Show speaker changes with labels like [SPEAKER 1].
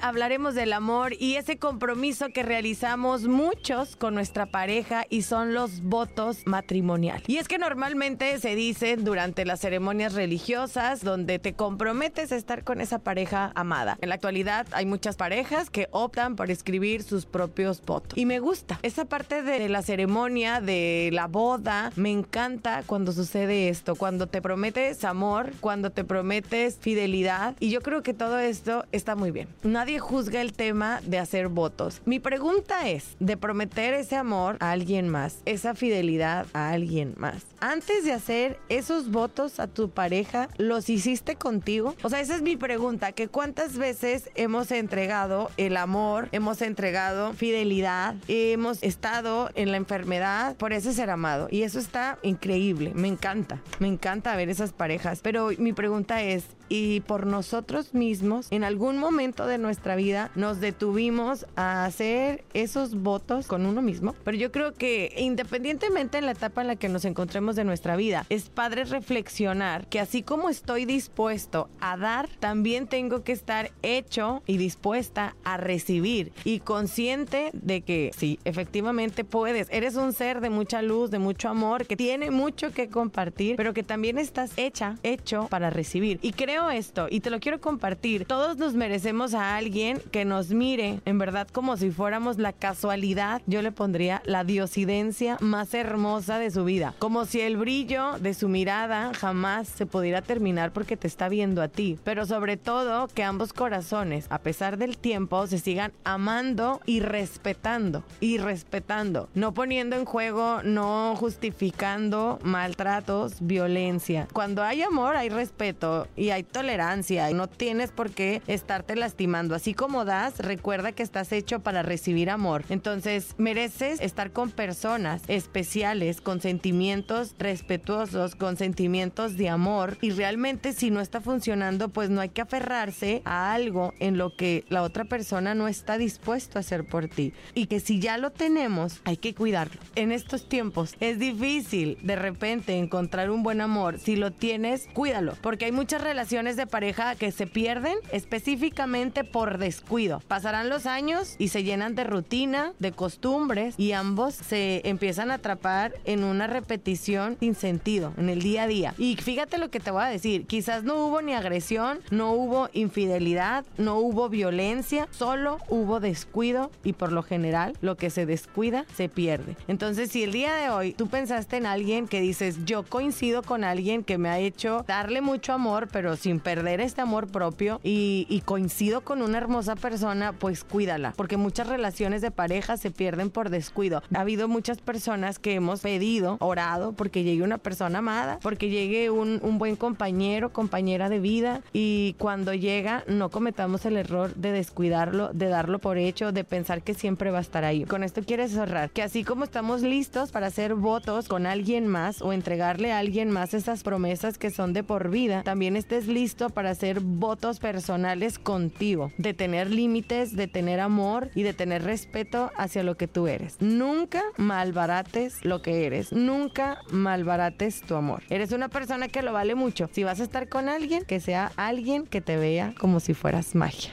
[SPEAKER 1] Hablaremos del amor y ese compromiso que realizamos muchos con nuestra pareja y son los votos matrimoniales. Y es que normalmente se dicen durante las ceremonias religiosas donde te comprometes a estar con esa pareja amada. En la actualidad hay muchas parejas que optan por escribir sus propios votos. Y me gusta esa parte de la ceremonia, de la boda, me encanta cuando sucede esto, cuando te prometes amor, cuando te prometes fidelidad. Y yo creo que todo esto está muy bien. Nadie juzga el tema de hacer votos. Mi pregunta es, de prometer ese amor a alguien más, esa fidelidad a alguien más. Antes de hacer esos votos a tu pareja, ¿los hiciste contigo? O sea, esa es mi pregunta, que cuántas veces hemos entregado el amor, hemos entregado fidelidad, hemos estado en la enfermedad por ese ser amado. Y eso está increíble, me encanta, me encanta ver esas parejas. Pero mi pregunta es, ¿y por nosotros mismos en algún momento de nuestra vida nos detuvimos a hacer esos votos con uno mismo. Pero yo creo que independientemente en la etapa en la que nos encontremos de nuestra vida, es padre reflexionar que así como estoy dispuesto a dar, también tengo que estar hecho y dispuesta a recibir y consciente de que sí, efectivamente puedes. Eres un ser de mucha luz, de mucho amor, que tiene mucho que compartir, pero que también estás hecha, hecho para recibir. Y creo esto y te lo quiero compartir. Todos nos merecemos a alguien que nos mire en verdad como si fuéramos la casualidad, yo le pondría la diosidencia más hermosa de su vida. Como si el brillo de su mirada jamás se pudiera terminar porque te está viendo a ti. Pero sobre todo que ambos corazones, a pesar del tiempo, se sigan amando y respetando. Y respetando. No poniendo en juego, no justificando maltratos, violencia. Cuando hay amor hay respeto y hay tolerancia. No tienes por qué estarte lastimando Así como das, recuerda que estás hecho para recibir amor. Entonces, mereces estar con personas especiales, con sentimientos respetuosos, con sentimientos de amor. Y realmente si no está funcionando, pues no hay que aferrarse a algo en lo que la otra persona no está dispuesto a hacer por ti. Y que si ya lo tenemos, hay que cuidarlo. En estos tiempos es difícil de repente encontrar un buen amor. Si lo tienes, cuídalo. Porque hay muchas relaciones de pareja que se pierden específicamente por descuido. Pasarán los años y se llenan de rutina, de costumbres y ambos se empiezan a atrapar en una repetición sin sentido en el día a día. Y fíjate lo que te voy a decir, quizás no hubo ni agresión, no hubo infidelidad, no hubo violencia, solo hubo descuido y por lo general lo que se descuida se pierde. Entonces si el día de hoy tú pensaste en alguien que dices yo coincido con alguien que me ha hecho darle mucho amor pero sin perder este amor propio y, y coincido con una hermosa persona, pues cuídala, porque muchas relaciones de pareja se pierden por descuido. Ha habido muchas personas que hemos pedido, orado, porque llegue una persona amada, porque llegue un, un buen compañero, compañera de vida, y cuando llega no cometamos el error de descuidarlo, de darlo por hecho, de pensar que siempre va a estar ahí. Con esto quieres cerrar, que así como estamos listos para hacer votos con alguien más o entregarle a alguien más esas promesas que son de por vida, también estés listo para hacer votos personales contigo de tener límites, de tener amor y de tener respeto hacia lo que tú eres. Nunca malbarates lo que eres, nunca malbarates tu amor. Eres una persona que lo vale mucho. Si vas a estar con alguien, que sea alguien que te vea como si fueras magia.